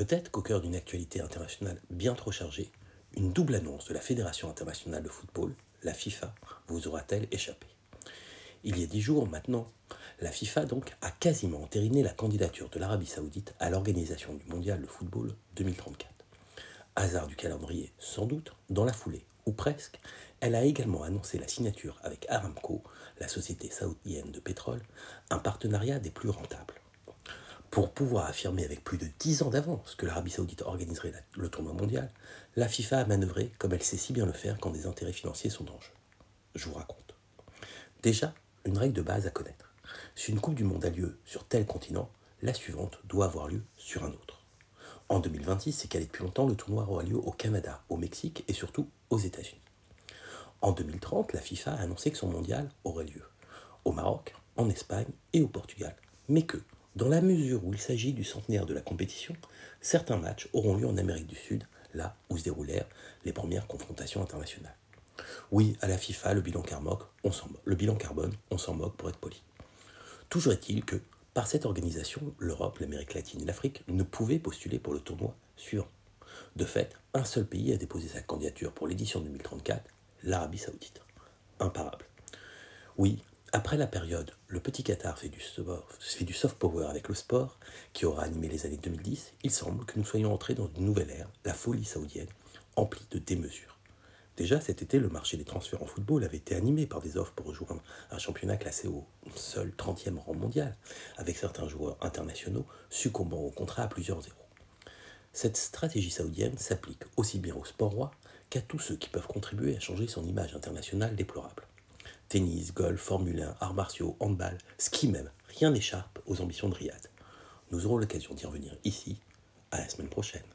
Peut-être qu'au cœur d'une actualité internationale bien trop chargée, une double annonce de la Fédération internationale de football, la FIFA, vous aura-t-elle échappé? Il y a dix jours maintenant, la FIFA donc a quasiment entériné la candidature de l'Arabie saoudite à l'organisation du mondial de football 2034. Hasard du calendrier, sans doute, dans la foulée, ou presque, elle a également annoncé la signature avec Aramco, la société saoudienne de pétrole, un partenariat des plus rentables. Pour pouvoir affirmer avec plus de 10 ans d'avance que l'Arabie saoudite organiserait le tournoi mondial, la FIFA a manœuvré comme elle sait si bien le faire quand des intérêts financiers sont en jeu. Je vous raconte. Déjà, une règle de base à connaître. Si une Coupe du Monde a lieu sur tel continent, la suivante doit avoir lieu sur un autre. En 2026, c'est calé depuis longtemps, le tournoi aura lieu au Canada, au Mexique et surtout aux États-Unis. En 2030, la FIFA a annoncé que son mondial aurait lieu au Maroc, en Espagne et au Portugal, mais que, dans la mesure où il s'agit du centenaire de la compétition, certains matchs auront lieu en Amérique du Sud, là où se déroulèrent les premières confrontations internationales. Oui, à la FIFA, le bilan, carbone, on s'en, le bilan carbone, on s'en moque pour être poli. Toujours est-il que, par cette organisation, l'Europe, l'Amérique latine et l'Afrique ne pouvaient postuler pour le tournoi suivant. De fait, un seul pays a déposé sa candidature pour l'édition 2034, l'Arabie saoudite. Imparable. Oui, après la période, le petit Qatar fait du, soft power avec le sport, qui aura animé les années 2010, il semble que nous soyons entrés dans une nouvelle ère, la folie saoudienne, emplie de démesures. Déjà cet été, le marché des transferts en football avait été animé par des offres pour rejoindre un championnat classé au seul 30e rang mondial, avec certains joueurs internationaux succombant au contrat à plusieurs zéros. Cette stratégie saoudienne s'applique aussi bien au sport roi qu'à tous ceux qui peuvent contribuer à changer son image internationale déplorable. Tennis, golf, Formule 1, arts martiaux, handball, ski même, rien n'échappe aux ambitions de Riyad. Nous aurons l'occasion d'y revenir ici. À la semaine prochaine.